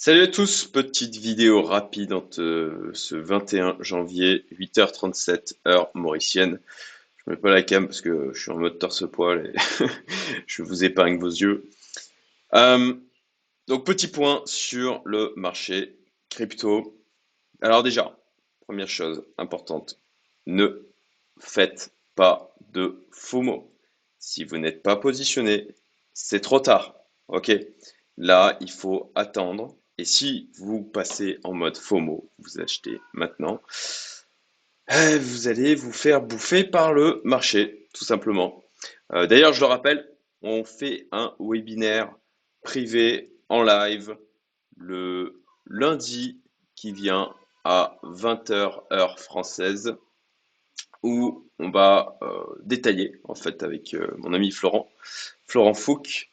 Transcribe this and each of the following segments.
Salut à tous, petite vidéo rapide euh, ce 21 janvier, 8h37, heure mauricienne. Je mets pas la cam parce que je suis en mode torse-poil et je vous épargne vos yeux. Euh, donc petit point sur le marché crypto. Alors déjà, première chose importante, ne faites pas de FOMO. Si vous n'êtes pas positionné, c'est trop tard. Ok, là il faut attendre et si vous passez en mode FOMO, vous achetez maintenant, eh, vous allez vous faire bouffer par le marché, tout simplement. Euh, d'ailleurs, je le rappelle, on fait un webinaire privé en live le lundi qui vient à 20h heure française où on va euh, détailler en fait avec euh, mon ami Florent, Florent Fouque,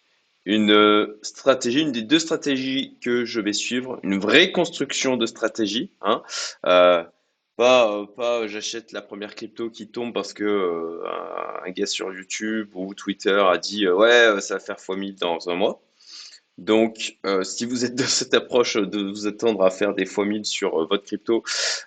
une euh, stratégie, une des deux stratégies que je vais suivre, une vraie construction de stratégie. Hein. Euh, pas, euh, pas j'achète la première crypto qui tombe parce que un gars sur YouTube ou Twitter a dit ouais ça va faire x1000 dans un mois. Donc, euh, si vous êtes de cette approche de vous attendre à faire des fois 1000 sur euh, votre crypto,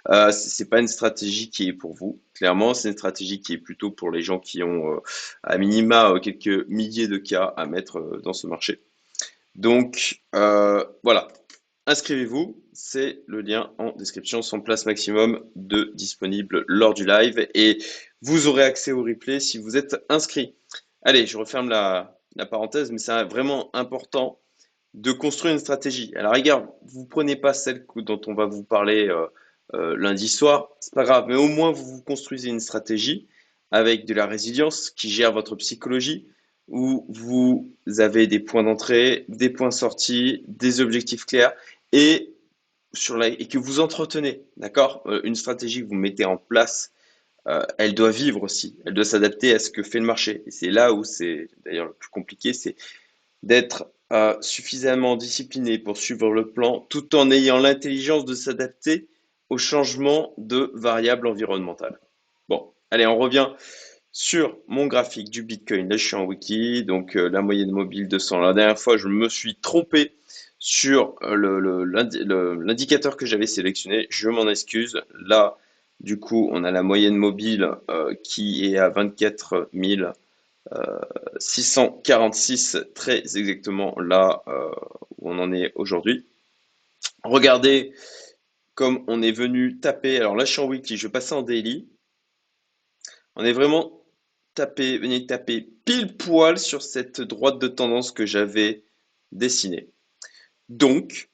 euh, c'est pas une stratégie qui est pour vous. Clairement, c'est une stratégie qui est plutôt pour les gens qui ont euh, à minima quelques milliers de cas à mettre dans ce marché. Donc, voilà. Inscrivez-vous, c'est le lien en description, son place maximum de disponible lors du live et vous aurez accès au replay si vous êtes inscrit. Allez, je referme la, la parenthèse, mais c'est vraiment important de construire une stratégie. Alors regarde, vous prenez pas celle dont on va vous parler euh, euh, lundi soir, c'est pas grave, mais au moins vous vous construisez une stratégie avec de la résilience qui gère votre psychologie, où vous avez des points d'entrée, des points de sortie, des objectifs clairs et sur la, et que vous entretenez, d'accord? Euh, Une stratégie que vous mettez en place, elle doit vivre aussi, elle doit s'adapter à ce que fait le marché. Et c'est là où c'est d'ailleurs le plus compliqué, c'est d'être suffisamment discipliné pour suivre le plan tout en ayant l'intelligence de s'adapter au changement de variables environnementales. Bon, allez, on revient sur mon graphique du Bitcoin. Là, je suis en wiki, donc euh, la moyenne mobile 200. La dernière fois, je me suis trompé sur euh, l'indicateur que j'avais sélectionné. Je m'en excuse. Là, du coup, on a la moyenne mobile euh, qui est à 24 000 646 très exactement là euh, où on en est aujourd'hui. Regardez comme on est venu taper. Alors là, je suis en weekly, je vais passer en daily. On est vraiment tapé, venu taper pile poil sur cette droite de tendance que j'avais dessinée. Donc,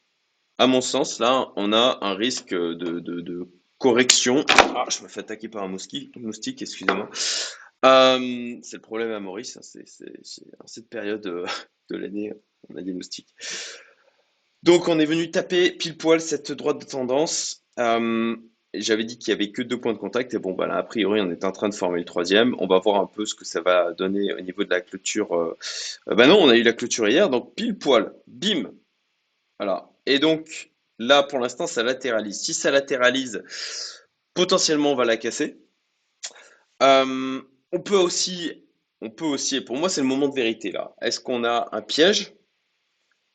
à mon sens, là, on a un risque de, correction. Ah, je me fais attaquer par un moustique excusez-moi. Euh, c'est le problème à Maurice, hein, c'est en cette période euh, de l'année, on a des. Donc on est venu taper pile poil cette droite de tendance. Euh, j'avais dit qu'il n'y avait que deux points de contact et bon bah a priori on est en train de former le troisième. On va voir un peu ce que ça va donner au niveau de la clôture. bah non, on a eu la clôture hier, donc pile poil, bim. Voilà. Et donc là pour l'instant ça latéralise. Si ça latéralise, potentiellement on va la casser. Euh, on peut aussi, on peut aussi, pour moi c'est le moment de vérité là. Est-ce qu'on a un piège?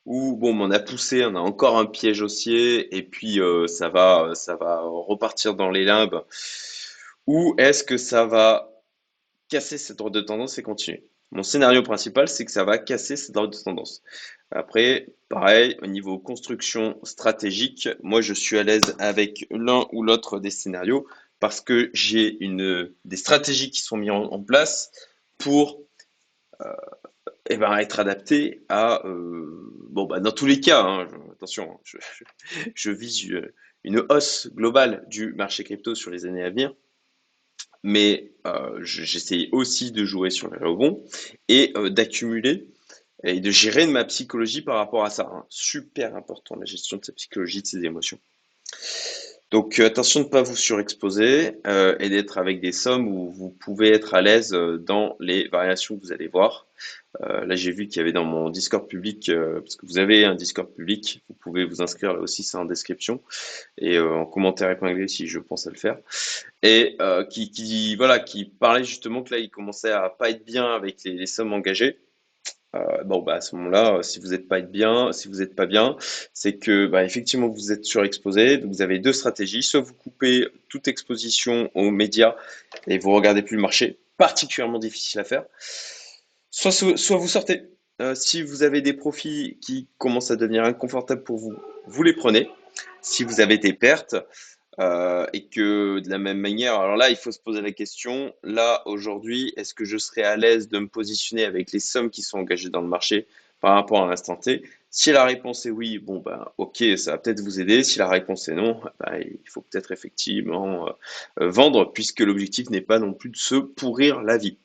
Ou bon, on a poussé, on a encore un piège haussier et puis euh, ça va, ça va repartir dans les limbes ou est-ce que ça va casser cette ordre de tendance et continuer? Mon scénario principal, c'est que ça va casser cette ordre de tendance. Après, pareil, au niveau construction stratégique, moi je suis à l'aise avec l'un ou l'autre des scénarios parce que j'ai une des stratégies qui sont mises en, place pour euh, eh ben, être adaptées à euh, bon bah dans tous les cas hein, attention je, vise une, hausse globale du marché crypto sur les années à venir mais euh, j'essaie aussi de jouer sur les rebonds et d'accumuler et de gérer ma psychologie par rapport à ça. Hein. Super important la gestion de sa psychologie, de ses émotions. Donc euh, attention de ne pas vous surexposer euh, et d'être avec des sommes où vous pouvez être à l'aise euh, dans les variations que vous allez voir. là j'ai vu qu'il y avait dans mon Discord public, parce que vous avez un Discord public, vous pouvez vous inscrire là aussi, c'est en description et en commentaire épinglé si je pense à le faire. Et qui, voilà, qui parlait justement que là il commençait à pas être bien avec les sommes engagées. Euh, bon, bah, à ce moment-là, si vous n'êtes pas bien, si vous n'êtes pas bien, c'est que bah, effectivement vous êtes surexposé. Donc vous avez deux stratégies soit vous coupez toute exposition aux médias et vous regardez plus le marché, particulièrement difficile à faire. Soit, soit vous sortez. Euh, si vous avez des profits qui commencent à devenir inconfortables pour vous, vous les prenez. Si vous avez des pertes, euh, et que de la même manière, alors là, il faut se poser la question, là, aujourd'hui, est-ce que je serais à l'aise de me positionner avec les sommes qui sont engagées dans le marché par rapport à l'instant T? Si la réponse est oui, bon, ben, ok, ça va peut-être vous aider. Si la réponse est non, ben, il faut peut-être effectivement euh, vendre, puisque l'objectif n'est pas non plus de se pourrir la vie.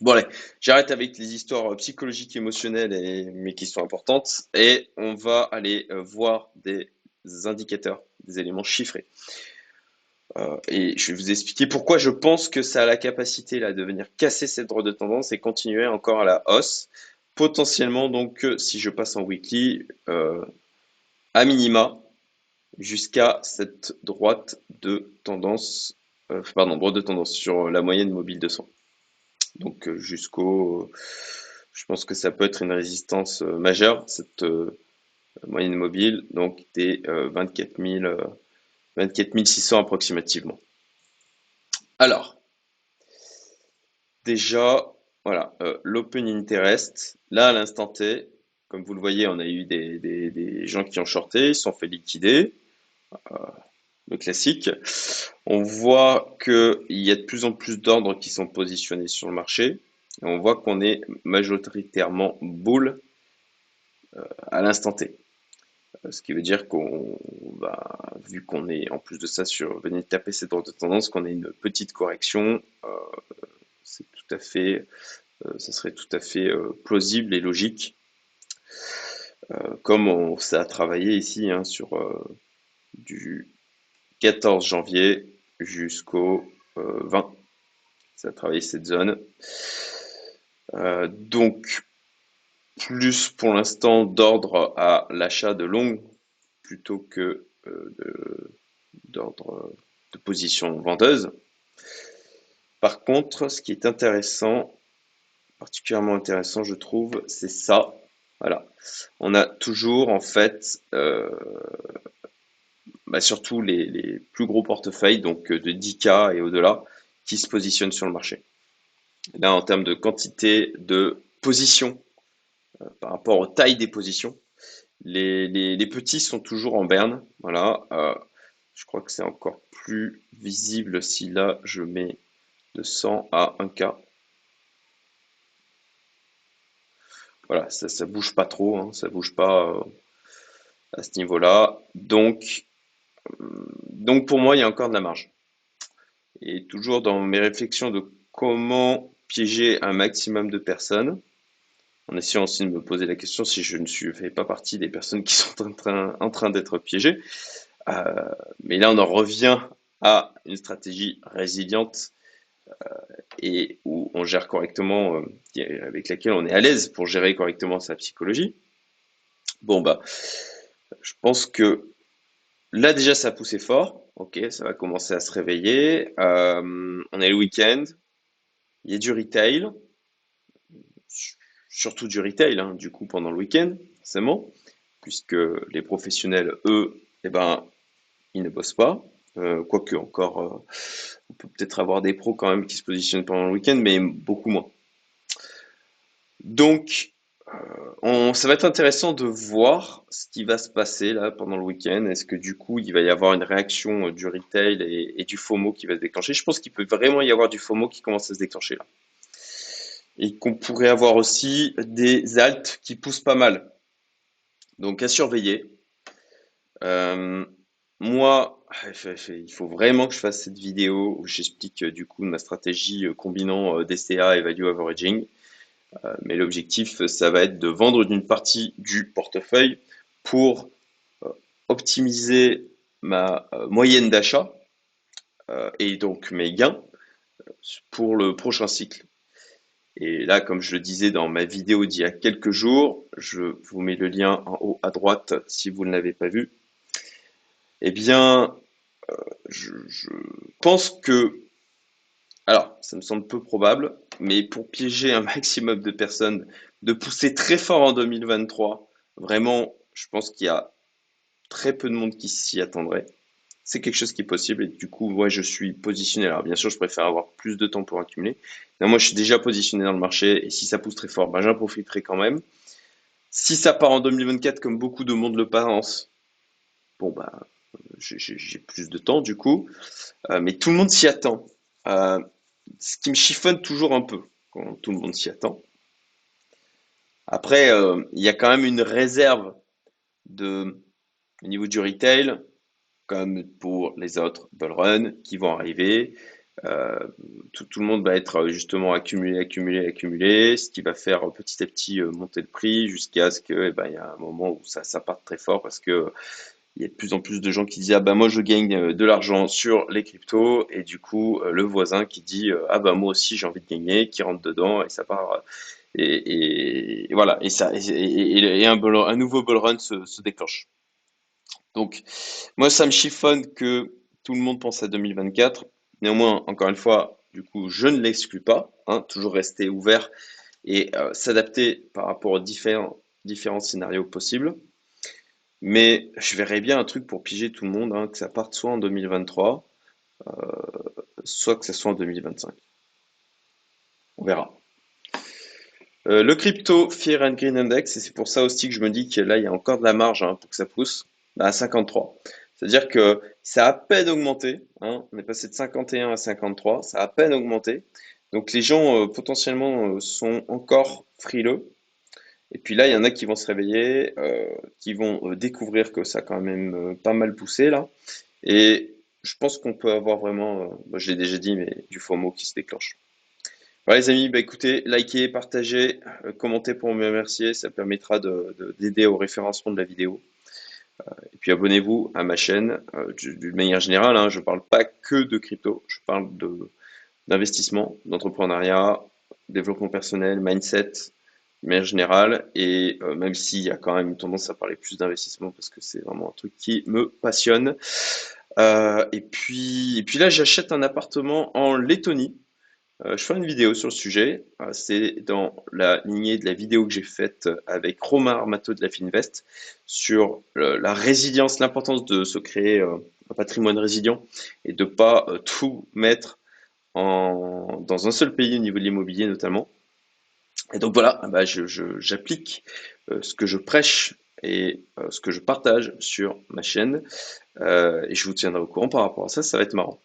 Bon allez, j'arrête avec les histoires psychologiques, émotionnelles, mais qui sont importantes, et on va aller euh, voir des indicateurs, des éléments chiffrés. Euh, et je vais vous expliquer pourquoi je pense que ça a la capacité là, de venir casser cette droite de tendance et continuer encore à la hausse. Potentiellement, donc, si je passe en weekly, euh, à minima, jusqu'à cette droite de tendance, euh, pardon, droite de tendance sur la moyenne mobile de 100. Donc, jusqu'au, je pense que ça peut être une résistance majeure, cette moyenne mobile, donc des 24, 000, 24 600 approximativement. Alors, déjà, voilà, euh, l'open interest, là à l'instant T, comme vous le voyez, on a eu des, gens qui ont shorté, ils sont fait liquider, euh, le classique. On voit qu'il y a de plus en plus d'ordres qui sont positionnés sur le marché, et on voit qu'on est majoritairement bull euh, à l'instant T. Euh, ce qui veut dire qu'on va, vu qu'on est en plus de ça sur venir taper cette ordre de tendance, qu'on ait une petite correction, euh, c'est tout à fait, euh, ça serait tout à fait plausible et logique. comme on, ça a travaillé ici hein, sur du 14 janvier jusqu'au 20. Ça a travaillé cette zone. donc, plus pour l'instant d'ordre à l'achat de longues plutôt que euh, d'ordre de, position vendeuse. Par contre, ce qui est intéressant, particulièrement intéressant, je trouve, c'est ça. Voilà. On a toujours, en fait, euh, bah, surtout les, plus gros portefeuilles, donc de 10K et au-delà, qui se positionnent sur le marché. Là, en termes de quantité de positions euh, par rapport aux tailles des positions. Les, petits sont toujours en berne. Euh, je crois que c'est encore plus visible si là je mets de 100 à 1K. Voilà, ça, ça bouge pas trop, hein, ça bouge pas euh, à ce niveau-là. Donc, donc pour moi, il y a encore de la marge. Et toujours dans mes réflexions de comment piéger un maximum de personnes, en essayant aussi de me poser la question si je ne suis, fais pas partie des personnes qui sont en train, d'être piégées. Euh, mais là, on en revient à une stratégie résiliente euh, et où on gère correctement, euh, avec laquelle on est à l'aise pour gérer correctement sa psychologie. Bon, bah, je pense que là, déjà, ça a poussé fort. Ok, ça va commencer à se réveiller. on est le week-end. Il y a du retail surtout du retail, hein, du coup, pendant le week-end, forcément, puisque les professionnels, eux, eh ben, ils ne bossent pas. Euh, quoique, encore, euh, on peut peut-être avoir des pros quand même qui se positionnent pendant le week-end, mais beaucoup moins. Donc, euh, ça va être intéressant de voir ce qui va se passer là pendant le week-end. Est-ce que du coup, il va y avoir une réaction du retail et, et du FOMO qui va se déclencher? Je pense qu'il peut vraiment y avoir du FOMO qui commence à se déclencher là et qu'on pourrait avoir aussi des altes qui poussent pas mal. Donc à surveiller. Euh, moi, il faut vraiment que je fasse cette vidéo où j'explique euh, du coup ma stratégie euh, combinant DCA et Value Averaging. mais l'objectif, ça va être de vendre une partie du portefeuille pour optimiser ma moyenne d'achat et donc mes gains pour le prochain cycle. Et là, comme je le disais dans ma vidéo d'il y a quelques jours, je vous mets le lien en haut à droite si vous ne l'avez pas vu. Eh bien, euh, je, pense que Alors, ça me semble peu probable, mais pour piéger un maximum de personnes, de pousser très fort en 2023, vraiment, je pense qu'il y a très peu de monde qui s'y attendrait. C'est quelque chose qui est possible et du coup, moi, je suis positionné. Alors, bien sûr, je préfère avoir plus de temps pour accumuler. Moi, je suis déjà positionné dans le marché et si ça pousse très fort, ben, j'en profiterai quand même. Si ça part en 2024, comme beaucoup de monde le pense, bon, bah, j'ai plus de temps du coup, euh, mais tout le monde s'y attend. Euh, ce qui me chiffonne toujours un peu quand tout le monde s'y attend. Après, euh, il y a quand même une réserve de, au niveau du retail, comme pour les autres bull qui vont arriver. tout, le monde va être justement accumulé, accumulé, accumulé, ce qui va faire petit à petit monter le prix jusqu'à ce qu'il eh ben, y a un moment où ça, ça parte très fort parce que il y a de plus en plus de gens qui disent ah bah moi je gagne euh, de l'argent sur les cryptos. Et du coup euh, le voisin qui dit euh, ah bah moi aussi j'ai envie de gagner qui rentre dedans et ça part et, voilà. Et ça et, un, un, nouveau bull run se, déclenche donc moi ça me chiffonne que tout le monde pense à 2024 néanmoins encore une fois du coup je ne l'exclus pas hein, toujours rester ouvert et s'adapter par rapport aux différents différents scénarios possibles mais je verrais bien un truc pour piger tout le monde, hein, que ça parte soit en 2023, euh, soit que ça soit en 2025. On verra. Euh, le crypto Fear and Green Index, et c'est pour ça aussi que je me dis que là, il y a encore de la marge hein, pour que ça pousse, bah, à 53. C'est-à-dire que ça a à peine augmenté. Hein, on est passé de 51 à 53, ça a à peine augmenté. Donc les gens euh, potentiellement sont encore frileux. Et puis là, il y en a qui vont se réveiller, euh, qui vont euh, découvrir que ça a quand même euh, pas mal poussé là. Et je pense qu'on peut avoir vraiment, bah, je l'ai déjà dit, mais du FOMO qui se déclenche. Voilà les amis, bah, écoutez, likez, partagez, commentez pour me remercier, ça permettra d'aider au référencement de la vidéo. Et puis abonnez-vous à ma chaîne. D'une manière générale, hein, je ne parle pas que de crypto, je parle d'investissement, d'entrepreneuriat, développement personnel, mindset, mais générale. Et euh, même s'il y a quand même une tendance à parler plus d'investissement parce que c'est vraiment un truc qui me passionne. Euh, et, puis, et puis là, j'achète un appartement en Lettonie. Euh, je ferai une vidéo sur le sujet. c'est dans la lignée de la vidéo que j'ai faite avec Romain Armato de la Finvest sur la résilience, l'importance de se créer un patrimoine résilient et de pas tout mettre dans un seul pays au niveau de l'immobilier notamment. Et donc voilà, bah j'applique euh, ce que je prêche et euh, ce que je partage sur ma chaîne. Euh, et je vous tiendrai au courant par rapport à ça, ça va être marrant.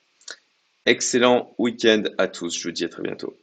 Excellent week-end à tous, je vous dis à très bientôt.